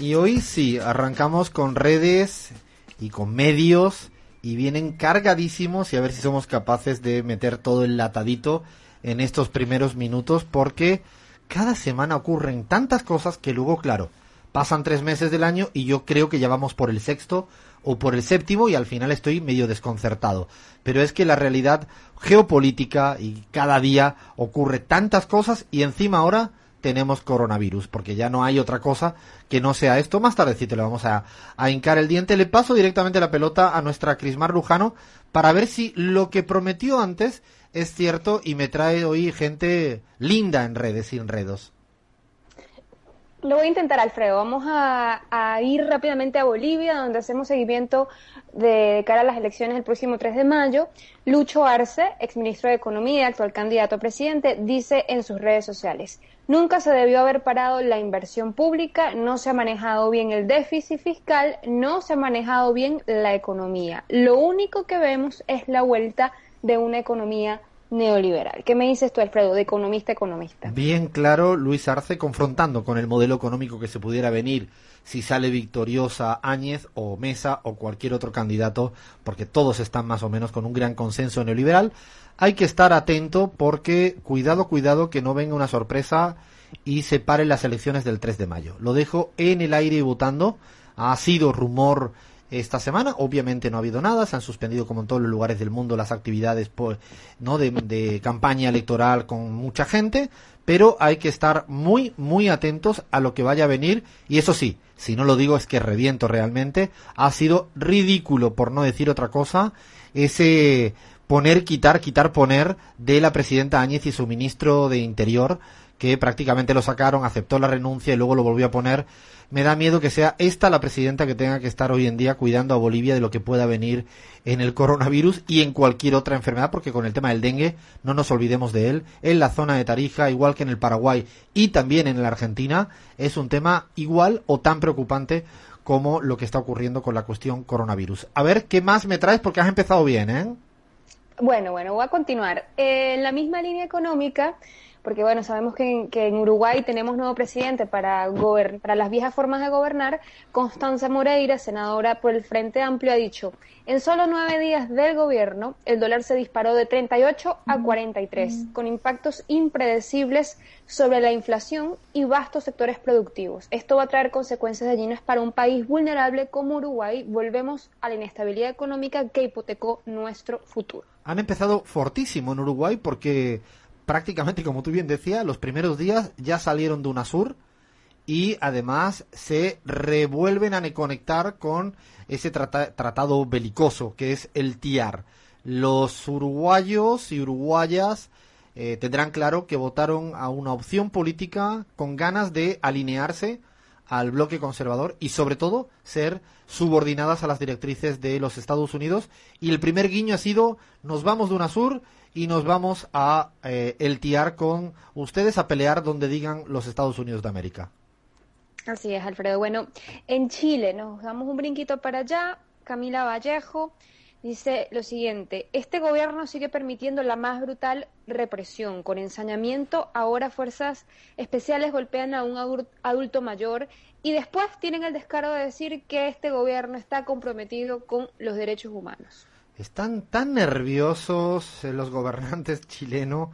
Y hoy sí, arrancamos con redes y con medios y vienen cargadísimos y a ver si somos capaces de meter todo el latadito en estos primeros minutos porque cada semana ocurren tantas cosas que luego, claro, pasan tres meses del año y yo creo que ya vamos por el sexto o por el séptimo y al final estoy medio desconcertado. Pero es que la realidad geopolítica y cada día ocurre tantas cosas y encima ahora tenemos coronavirus, porque ya no hay otra cosa que no sea esto. Más tardecito le vamos a, a hincar el diente. Le paso directamente la pelota a nuestra Crismar Lujano para ver si lo que prometió antes es cierto y me trae hoy gente linda en redes y enredos. Lo voy a intentar, Alfredo. Vamos a, ir rápidamente a Bolivia, donde hacemos seguimiento de cara a las elecciones del próximo 3 de mayo. Lucho Arce, exministro de Economía actual candidato a presidente, dice en sus redes sociales, nunca se debió haber parado la inversión pública, no se ha manejado bien el déficit fiscal, no se ha manejado bien la economía. Lo único que vemos es la vuelta de una economía neoliberal. ¿Qué me dices tú, Alfredo, de economista a economista? Bien claro, Luis Arce confrontando con el modelo económico que se pudiera venir si sale victoriosa Áñez o Mesa o cualquier otro candidato, porque todos están más o menos con un gran consenso neoliberal. Hay que estar atento porque cuidado, cuidado que no venga una sorpresa y se paren las elecciones del 3 de mayo. Lo dejo en el aire y votando. Ha sido rumor esta semana. Obviamente no ha habido nada, se han suspendido como en todos los lugares del mundo las actividades ¿no? de, de campaña electoral con mucha gente, pero hay que estar muy, muy atentos a lo que vaya a venir. Y eso sí, si no lo digo es que reviento realmente, ha sido ridículo, por no decir otra cosa, ese poner, quitar, quitar, poner de la presidenta Áñez y su ministro de Interior, que prácticamente lo sacaron, aceptó la renuncia y luego lo volvió a poner me da miedo que sea esta la presidenta que tenga que estar hoy en día cuidando a Bolivia de lo que pueda venir en el coronavirus y en cualquier otra enfermedad, porque con el tema del dengue no nos olvidemos de él. En la zona de Tarija, igual que en el Paraguay y también en la Argentina, es un tema igual o tan preocupante como lo que está ocurriendo con la cuestión coronavirus. A ver, ¿qué más me traes? Porque has empezado bien, ¿eh? Bueno, bueno, voy a continuar. Eh, en la misma línea económica, porque bueno, sabemos que en, que en Uruguay tenemos nuevo presidente para, para las viejas formas de gobernar. Constanza Moreira, senadora por el Frente Amplio, ha dicho, en solo nueve días del gobierno, el dólar se disparó de 38 a 43, con impactos impredecibles sobre la inflación y vastos sectores productivos. Esto va a traer consecuencias dañinas para un país vulnerable como Uruguay. Volvemos a la inestabilidad económica que hipotecó nuestro futuro. Han empezado fortísimo en Uruguay porque prácticamente, como tú bien decías, los primeros días ya salieron de UNASUR y además se revuelven a conectar con ese tratado belicoso que es el TIAR. Los uruguayos y uruguayas eh, tendrán claro que votaron a una opción política con ganas de alinearse al bloque conservador y sobre todo ser subordinadas a las directrices de los Estados Unidos y el primer guiño ha sido nos vamos de UNASUR y nos vamos a eh, el tiar con ustedes a pelear donde digan los Estados Unidos de América. Así es, Alfredo. Bueno, en Chile nos damos un brinquito para allá. Camila Vallejo dice lo siguiente, este gobierno sigue permitiendo la más brutal represión. Con ensañamiento, ahora fuerzas especiales golpean a un adulto mayor y después tienen el descaro de decir que este gobierno está comprometido con los derechos humanos. Están tan nerviosos eh, los gobernantes chilenos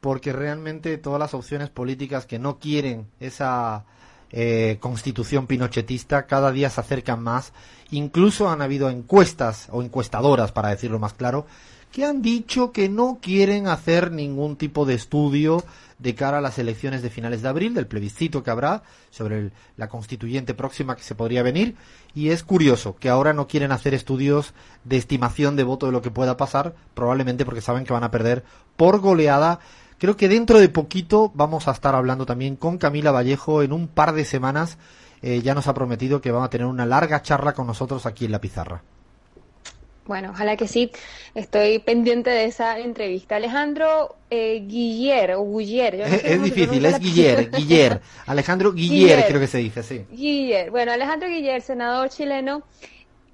porque realmente todas las opciones políticas que no quieren esa eh, constitución pinochetista cada día se acercan más. Incluso han habido encuestas o encuestadoras, para decirlo más claro, que han dicho que no quieren hacer ningún tipo de estudio de cara a las elecciones de finales de abril, del plebiscito que habrá sobre la constituyente próxima que se podría venir. Y es curioso que ahora no quieren hacer estudios de estimación de voto de lo que pueda pasar, probablemente porque saben que van a perder por goleada Creo que dentro de poquito vamos a estar hablando también con Camila Vallejo en un par de semanas. Eh, ya nos ha prometido que vamos a tener una larga charla con nosotros aquí en la pizarra. Bueno, ojalá que sí. Estoy pendiente de esa entrevista. Alejandro eh, Guiller o Guiller. es, difícil, es Guiller, Guiller. Alejandro Guiller, creo que se dice, sí. Guiller. Bueno, Alejandro Guiller, senador chileno,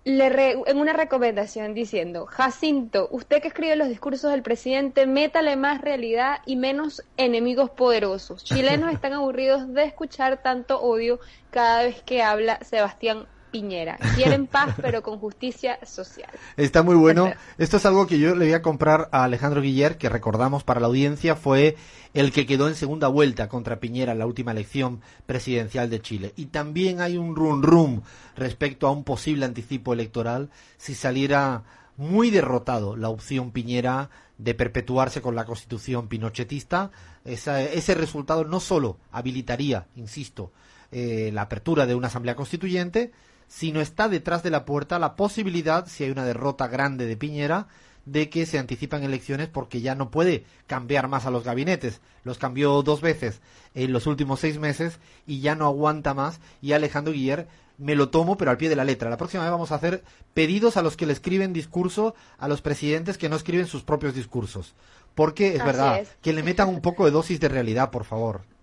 le en una recomendación diciendo, Jacinto, usted que escribe los discursos del presidente, métale más realidad y menos enemigos poderosos. Chilenos están aburridos de escuchar tanto odio cada vez que habla Sebastián Piñera. Quieren paz, pero con justicia social. Está muy bueno. Esto es algo que yo le voy a comprar a Alejandro Guiller, que recordamos para la audiencia fue el que quedó en segunda vuelta contra Piñera en la última elección presidencial de Chile. Y también hay un rum rum respecto a un posible anticipo electoral si saliera muy derrotado la opción Piñera de perpetuarse con la constitución pinochetista. ese resultado no solo habilitaría, insisto, eh, la apertura de una asamblea constituyente, sino está detrás de la puerta la posibilidad, si hay una derrota grande de Piñera, de que se anticipan elecciones porque ya no puede cambiar más a los gabinetes. Los cambió dos veces en los últimos seis meses y ya no aguanta más. Y Alejandro Guiller me lo tomo, pero al pie de la letra. La próxima vez vamos a hacer pedidos a los que le escriben discurso a los presidentes que no escriben sus propios discursos. Porque es verdad, que le metan un poco de dosis de realidad, por favor.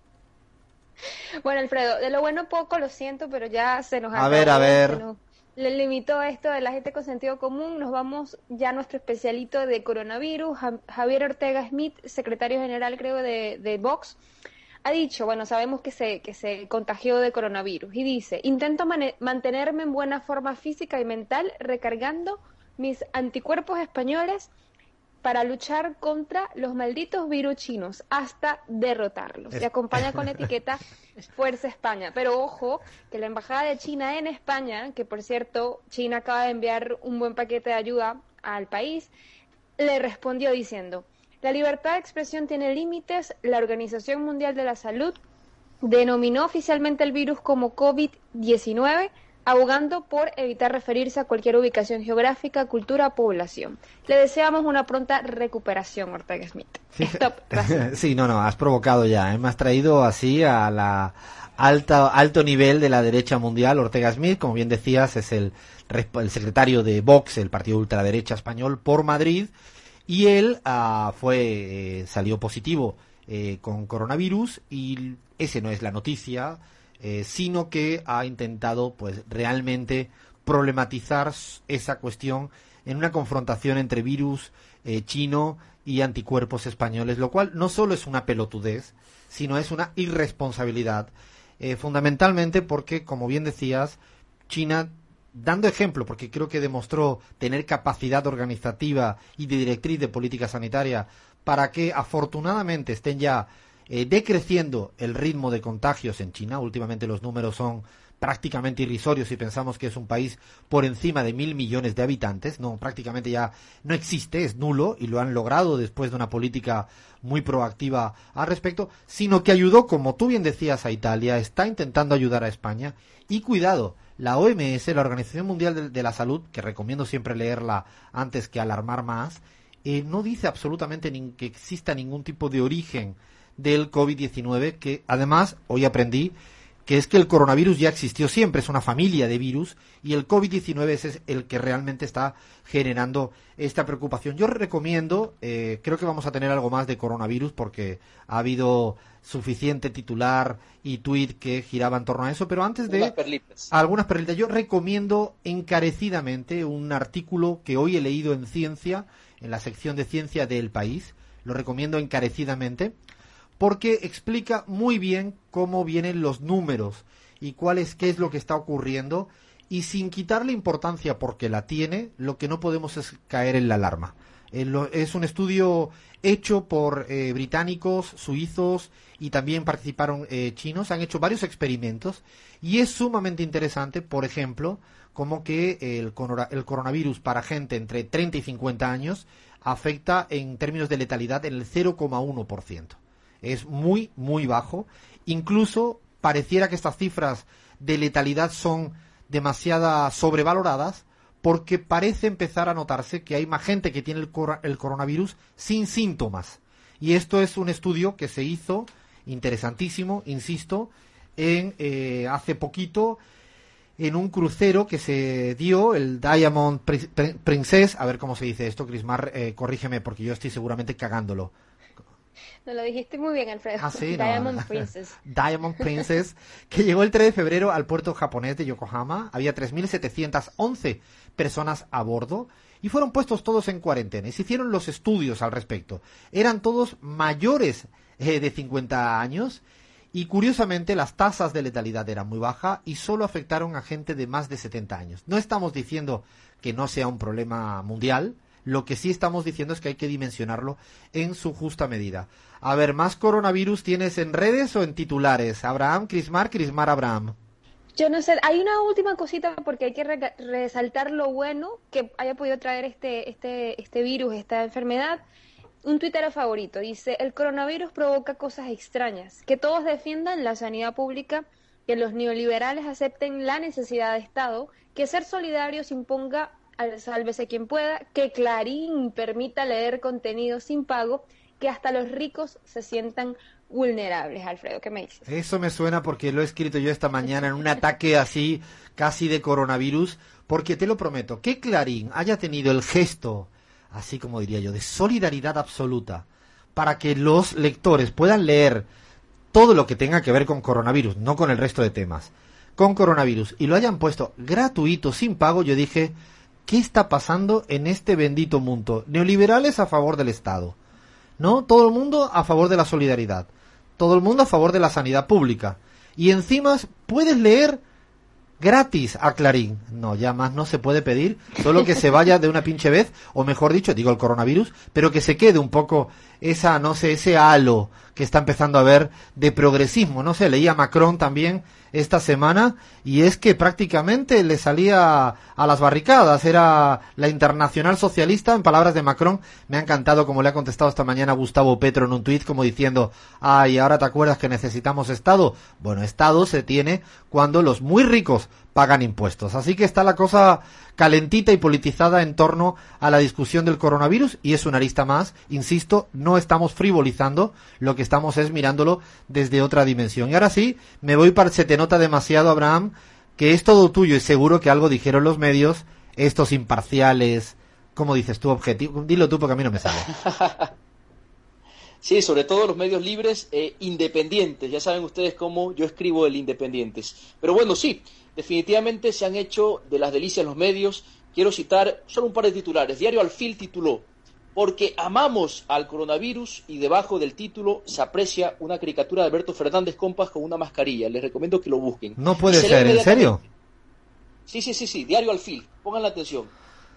Bueno, Alfredo, de lo bueno poco, lo siento, pero ya se nos ha... A ver, a ver. le limitó esto de la gente con sentido común. Nos vamos ya a nuestro especialito de coronavirus. Javier Ortega Smith, secretario general, creo, de, de Vox, ha dicho, bueno, sabemos que se, que se contagió de coronavirus, y dice, intento mantenerme en buena forma física y mental recargando mis anticuerpos españoles para luchar contra los malditos virus chinos hasta derrotarlos. Se acompaña con la etiqueta Fuerza España. Pero ojo, que la Embajada de China en España, que por cierto China acaba de enviar un buen paquete de ayuda al país, le respondió diciendo, la libertad de expresión tiene límites, la Organización Mundial de la Salud denominó oficialmente el virus como COVID-19 abogando por evitar referirse a cualquier ubicación geográfica, cultura o población. Le deseamos una pronta recuperación, Ortega Smith. Sí, sí no, no, has provocado ya. ¿eh? Me has traído así a la alta, alto nivel de la derecha mundial. Ortega Smith, como bien decías, es el, el secretario de Vox, el partido ultraderecha español, por Madrid. Y él ah, fue, eh, salió positivo eh, con coronavirus y ese no es la noticia eh, sino que ha intentado pues realmente problematizar esa cuestión en una confrontación entre virus eh, chino y anticuerpos españoles, lo cual no solo es una pelotudez, sino es una irresponsabilidad, eh, fundamentalmente porque, como bien decías, China, dando ejemplo, porque creo que demostró tener capacidad organizativa y de directriz de política sanitaria para que afortunadamente estén ya eh, decreciendo el ritmo de contagios en China. Últimamente los números son prácticamente irrisorios si pensamos que es un país por encima de mil millones de habitantes. No, prácticamente ya no existe, es nulo y lo han logrado después de una política muy proactiva al respecto, sino que ayudó, como tú bien decías, a Italia, está intentando ayudar a España y cuidado. La OMS, la Organización Mundial de, la Salud, que recomiendo siempre leerla antes que alarmar más, eh, no dice absolutamente que exista ningún tipo de origen del COVID-19, que además hoy aprendí que es que el coronavirus ya existió siempre, es una familia de virus y el COVID-19 es el que realmente está generando esta preocupación. Yo recomiendo, eh, creo que vamos a tener algo más de coronavirus porque ha habido suficiente titular y tweet que giraba en torno a eso, pero antes de algunas perlitas, yo recomiendo encarecidamente un artículo que hoy he leído en Ciencia, en la sección de Ciencia del País, lo recomiendo encarecidamente, porque explica muy bien cómo vienen los números y cuál es qué es lo que está ocurriendo y sin quitarle importancia porque la tiene, lo que no podemos es caer en la alarma. Eh, es un estudio hecho por eh, británicos, suizos y también participaron eh, chinos. Han hecho varios experimentos y es sumamente interesante, por ejemplo, como que el, el coronavirus para gente entre 30 y 50 años afecta en términos de letalidad en el 0,1% es muy, muy bajo. Incluso pareciera que estas cifras de letalidad son demasiado sobrevaloradas porque parece empezar a notarse que hay más gente que tiene el, coronavirus sin síntomas. Y esto es un estudio que se hizo, interesantísimo, insisto, en eh, hace poquito en un crucero que se dio, el Diamond Princess, a ver cómo se dice esto, Crismar, eh, corrígeme porque yo estoy seguramente cagándolo. No, lo dijiste muy bien, Alfredo. Ah, sí, Diamond Princess. Diamond Princess, que llegó el 3 de febrero al puerto japonés de Yokohama. Había 3.711 personas a bordo y fueron puestos todos en cuarentena. Y se hicieron los estudios al respecto. Eran todos mayores eh, de 50 años y curiosamente las tasas de letalidad eran muy bajas y solo afectaron a gente de más de 70 años. No estamos diciendo que no sea un problema mundial, lo que sí estamos diciendo es que hay que dimensionarlo en su justa medida. A ver, ¿más coronavirus tienes en redes o en titulares? Abraham, Crismar, Crismar, Abraham. Yo no sé, hay una última cosita porque hay que resaltar lo bueno que haya podido traer este, este, este virus, esta enfermedad un tuitero favorito dice, el coronavirus provoca cosas extrañas, que todos defiendan la sanidad pública, que los neoliberales acepten la necesidad de Estado, que ser solidarios imponga sálvese quien pueda, que Clarín permita leer contenido sin pago, que hasta los ricos se sientan vulnerables. Alfredo, ¿qué me dices? Eso me suena porque lo he escrito yo esta mañana en un ataque así, casi de coronavirus, porque te lo prometo, que Clarín haya tenido el gesto así como diría yo, de solidaridad absoluta, para que los lectores puedan leer todo lo que tenga que ver con coronavirus, no con el resto de temas, con coronavirus, y lo hayan puesto gratuito, sin pago, yo dije, ¿qué está pasando en este bendito mundo? Neoliberales a favor del Estado, ¿no? Todo el mundo a favor de la solidaridad, todo el mundo a favor de la sanidad pública, y encima puedes leer gratis a Clarín. No, ya más no se puede pedir, solo que se vaya de una pinche vez, o mejor dicho, digo el coronavirus, pero que se quede un poco esa, no sé, ese halo que está empezando a ver de progresismo. No sé, leía Macron también esta semana y es que prácticamente le salía a las barricadas. Era la internacional socialista, en palabras de Macron. Me ha encantado como le ha contestado esta mañana Gustavo Petro en un tuit como diciendo, ay, ahora te acuerdas que necesitamos Estado. Bueno, Estado se tiene cuando los muy ricos pagan impuestos. Así que está la cosa calentita y politizada en torno a la discusión del coronavirus y es una lista más. Insisto, no estamos frivolizando, lo que estamos es mirándolo desde otra dimensión. Y ahora sí, me voy para se te nota demasiado, Abraham, que es todo tuyo y seguro que algo dijeron los medios, estos imparciales, ¿cómo dices tú, objetivo? Dilo tú porque a mí no me sale. Sí, sobre todo los medios libres e independientes. Ya saben ustedes cómo yo escribo el independientes. Pero bueno, sí, definitivamente se han hecho de las delicias los medios. Quiero citar solo un par de titulares. Diario Alfil tituló, porque amamos al coronavirus y debajo del título se aprecia una caricatura de Alberto Fernández Compas con una mascarilla. Les recomiendo que lo busquen. No puede ser, ¿en serio? Sí, sí, sí, sí, Diario Alfil, pongan la atención.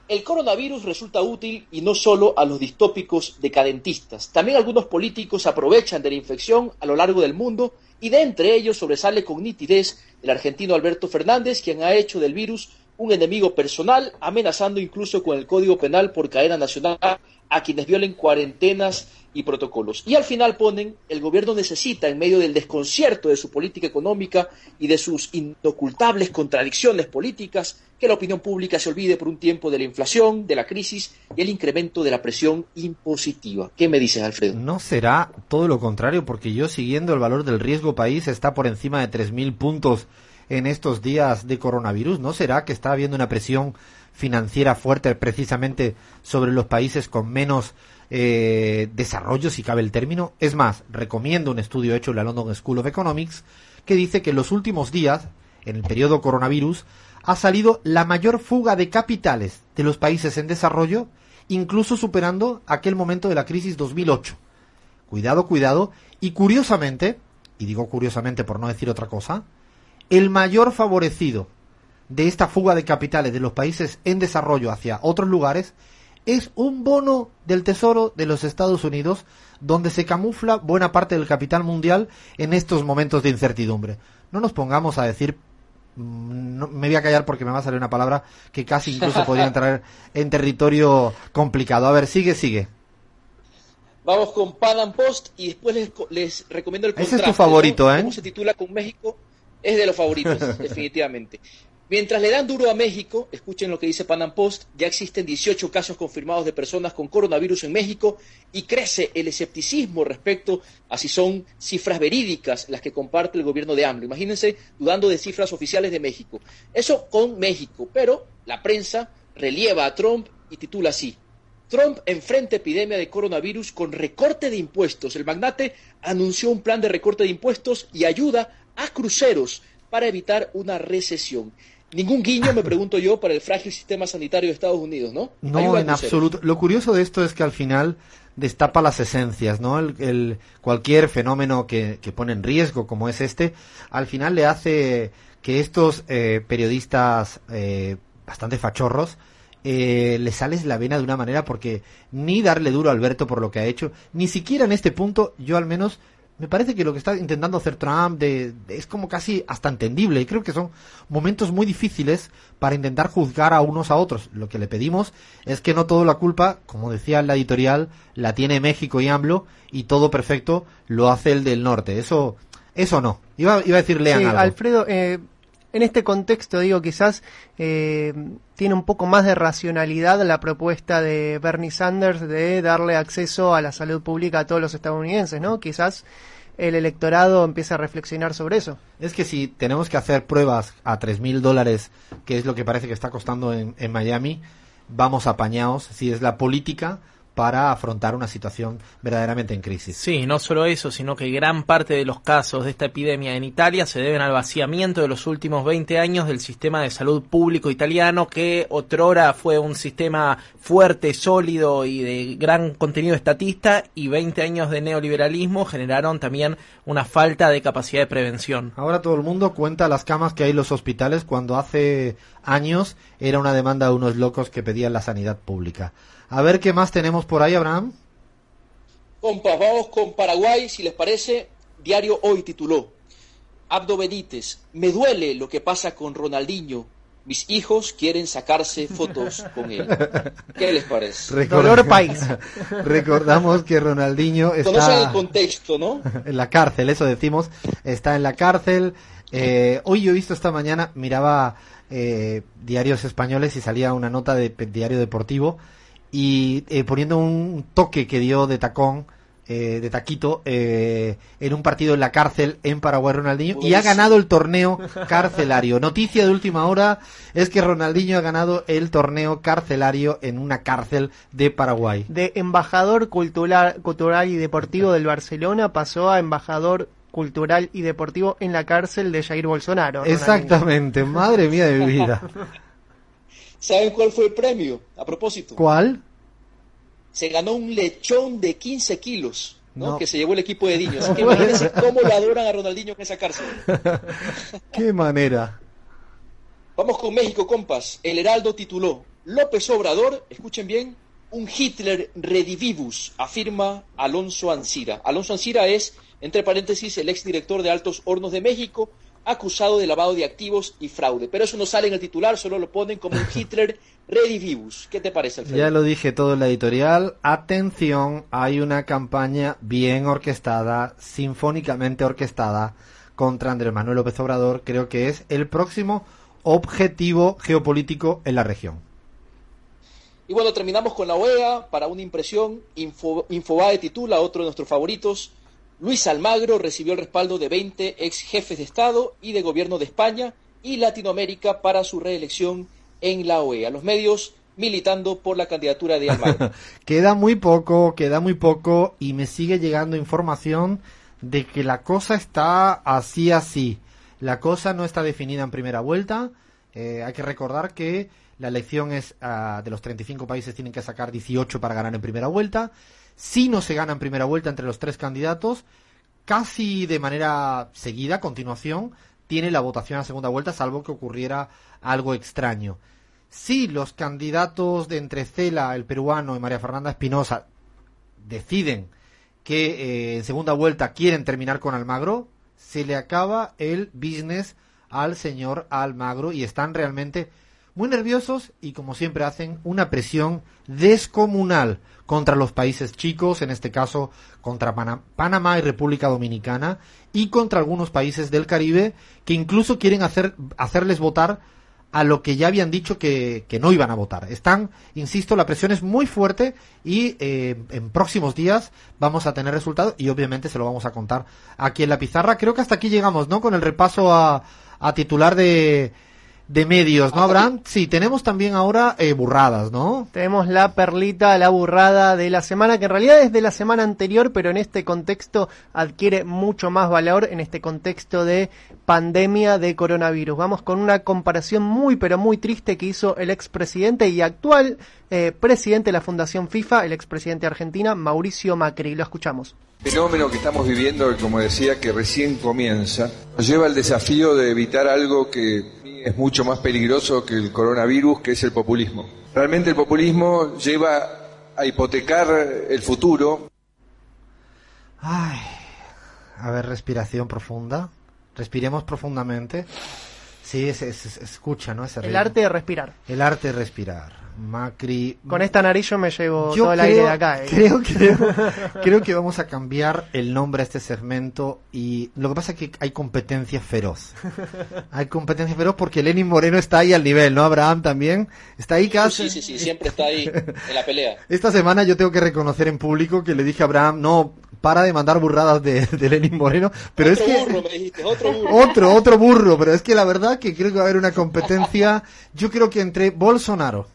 El coronavirus resulta útil y no solo a los distópicos decadentistas. También algunos políticos aprovechan de la infección a lo largo del mundo y de entre ellos sobresale con nitidez el argentino Alberto Fernández, quien ha hecho del virus un enemigo personal, amenazando incluso con el Código Penal por cadena nacional a quienes violen cuarentenas y protocolos. Y al final ponen, el gobierno necesita, en medio del desconcierto de su política económica y de sus inocultables contradicciones políticas, que la opinión pública se olvide por un tiempo de la inflación, de la crisis y el incremento de la presión impositiva. ¿Qué me dices, Alfredo? No será todo lo contrario, porque yo siguiendo el valor del riesgo país está por encima de 3.000 puntos en estos días de coronavirus. ¿No será que está habiendo una presión financiera fuerte precisamente sobre los países con menos eh, desarrollo, si cabe el término. Es más, recomiendo un estudio hecho en la London School of Economics que dice que en los últimos días, en el periodo coronavirus, ha salido la mayor fuga de capitales de los países en desarrollo, incluso superando aquel momento de la crisis 2008. Cuidado, cuidado. Y curiosamente, y digo curiosamente por no decir otra cosa, el mayor favorecido de esta fuga de capitales de los países en desarrollo hacia otros lugares es un bono del Tesoro de los Estados Unidos donde se camufla buena parte del capital mundial en estos momentos de incertidumbre. No nos pongamos a decir mm, me voy a callar porque me va a salir una palabra que casi incluso podría entrar en territorio complicado. A ver, sigue, sigue. Vamos con Pan Post y después les, les recomiendo el Ese es tu favorito, ¿eh? ¿Cómo se titula con México? Es de los favoritos, definitivamente. Mientras le dan duro a México, escuchen lo que dice Panam Post, ya existen 18 casos confirmados de personas con coronavirus en México y crece el escepticismo respecto a si son cifras verídicas las que comparte el gobierno de AMLO. Imagínense dudando de cifras oficiales de México. Eso con México, pero la prensa relieva a Trump y titula así. Trump enfrenta epidemia de coronavirus con recorte de impuestos. El magnate anunció un plan de recorte de impuestos y ayuda a cruceros para evitar una recesión. Ningún guiño, me pregunto yo, para el frágil sistema sanitario de Estados Unidos, ¿no? No, en absoluto. Lo curioso de esto es que al final destapa las esencias, ¿no? El, cualquier fenómeno que, pone en riesgo, como es este, al final le hace que estos eh, periodistas eh, bastante fachorros eh, le sales la vena de una manera porque ni darle duro a Alberto por lo que ha hecho, ni siquiera en este punto yo al menos me parece que lo que está intentando hacer Trump de, es como casi hasta entendible y creo que son momentos muy difíciles para intentar juzgar a unos a otros. Lo que le pedimos es que no toda la culpa, como decía en la editorial, la tiene México y AMLO y todo perfecto lo hace el del norte. Eso, eso no. Iba, iba a decirle sí, Alfredo, eh, en este contexto, digo, quizás eh, tiene un poco más de racionalidad la propuesta de Bernie Sanders de darle acceso a la salud pública a todos los estadounidenses, ¿no? Quizás el electorado empiece a reflexionar sobre eso. Es que si tenemos que hacer pruebas a tres mil dólares, que es lo que parece que está costando en, en Miami, vamos apañados. Si es la política, para afrontar una situación verdaderamente en crisis. Sí, no solo eso, sino que gran parte de los casos de esta epidemia en Italia se deben al vaciamiento de los últimos 20 años del sistema de salud público italiano, que otrora fue un sistema fuerte, sólido y de gran contenido estatista, y 20 años de neoliberalismo generaron también una falta de capacidad de prevención. Ahora todo el mundo cuenta las camas que hay en los hospitales cuando hace años era una demanda de unos locos que pedían la sanidad pública. A ver qué más tenemos por ahí, Abraham. Compas, vamos con Paraguay, si les parece. Diario Hoy tituló, Abdo Benítez, me duele lo que pasa con Ronaldinho. Mis hijos quieren sacarse fotos con él. ¿Qué les parece? Dolor país. Recordamos que Ronaldinho está... Conocen el contexto, ¿no? en la cárcel, eso decimos. Está en la cárcel. Eh, hoy yo he visto esta mañana, miraba eh, diarios españoles y salía una nota de diario deportivo y eh, poniendo un toque que dio de tacón, eh, de taquito, eh, en un partido en la cárcel en Paraguay Ronaldinho y ha ganado el torneo carcelario. Noticia de última hora es que Ronaldinho ha ganado el torneo carcelario en una cárcel de Paraguay. De embajador cultural, cultural y deportivo del Barcelona pasó a embajador cultural y deportivo en la cárcel de Jair Bolsonaro. Exactamente, madre mía de mi vida. ¿Saben cuál fue el premio? A propósito. ¿Cuál? Se ganó un lechón de 15 kilos, ¿no? Que se llevó el equipo de niños. que imagínense cómo lo adoran a Ronaldinho en esa cárcel. Qué manera. Vamos con México, compas. El Heraldo tituló López Obrador, escuchen bien, un Hitler redivivus, afirma Alonso Ancira. Alonso Ancira es, entre paréntesis, el exdirector de Altos Hornos de México, acusado de lavado de activos y fraude. Pero eso no sale en el titular, solo lo ponen como un Hitler redivivus. ¿Qué te parece, Alfredo? Ya lo dije todo en la editorial. Atención, hay una campaña bien orquestada, sinfónicamente orquestada, contra Andrés Manuel López Obrador. Creo que es el próximo objetivo geopolítico en la región. Y bueno, terminamos con la OEA para una impresión. Info, Infobae titula, otro de nuestros favoritos, Luis Almagro recibió el respaldo de 20 ex jefes de Estado y de gobierno de España y Latinoamérica para su reelección en la OEA. Los medios militando por la candidatura de Almagro. queda muy poco, queda muy poco y me sigue llegando información de que la cosa está así así. La cosa no está definida en primera vuelta. Eh, hay que recordar que la elección es uh, de los 35 países tienen que sacar 18 para ganar en primera vuelta. Si no se gana en primera vuelta entre los tres candidatos, casi de manera seguida, a continuación, tiene la votación a segunda vuelta, salvo que ocurriera algo extraño. Si los candidatos de entre Cela, el peruano, y María Fernanda Espinosa deciden que eh, en segunda vuelta quieren terminar con Almagro, se le acaba el business al señor Almagro y están realmente muy nerviosos y como siempre hacen una presión descomunal contra los países chicos, en este caso contra Panamá y República Dominicana y contra algunos países del Caribe que incluso quieren hacer, hacerles votar a lo que ya habían dicho que, que no iban a votar. Están, insisto, la presión es muy fuerte y eh, en próximos días vamos a tener resultados y obviamente se lo vamos a contar aquí en la pizarra. Creo que hasta aquí llegamos, ¿no? Con el repaso a, a titular de, de medios, ¿no, Abraham? Sí, tenemos también ahora eh, burradas, ¿no? Tenemos la perlita, la burrada de la semana, que en realidad es de la semana anterior, pero en este contexto adquiere mucho más valor, en este contexto de pandemia de coronavirus. Vamos con una comparación muy, pero muy triste que hizo el expresidente y actual eh, presidente de la Fundación FIFA, el expresidente de Argentina, Mauricio Macri. Lo escuchamos. El fenómeno que estamos viviendo, como decía, que recién comienza, nos lleva al desafío de evitar algo que es mucho más peligroso que el coronavirus, que es el populismo. Realmente el populismo lleva a hipotecar el futuro. Ay, a ver, respiración profunda. Respiremos profundamente. Sí, se, escucha, ¿no? Ese El ritmo. arte de respirar. El arte de respirar. Macri. Con esta nariz yo me llevo Yo todo el creo, aire de acá. eh. Creo, creo, creo que vamos a cambiar el nombre a este segmento y lo que pasa es que hay competencia feroz. Hay competencia feroz porque Lenin Moreno está ahí al nivel, ¿no? Abraham también está ahí casi. Sí, sí, sí, siempre está ahí en la pelea. Esta semana yo tengo que reconocer en público que le dije a Abraham, no, para de mandar burradas de, de Lenin Moreno, pero otro es que... burro, me dijiste, otro burro. Otro, otro burro, pero es que la verdad que creo que va a haber una competencia, yo creo que entre Bolsonaro,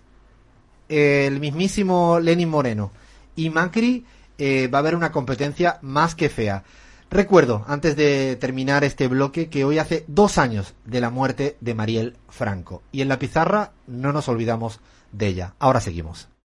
el mismísimo Lenin Moreno y Macri eh, va a haber una competencia más que fea. Recuerdo, antes de terminar este bloque, que hoy hace dos años de la muerte de Mariel Franco. Y en la pizarra no nos olvidamos de ella. Ahora seguimos.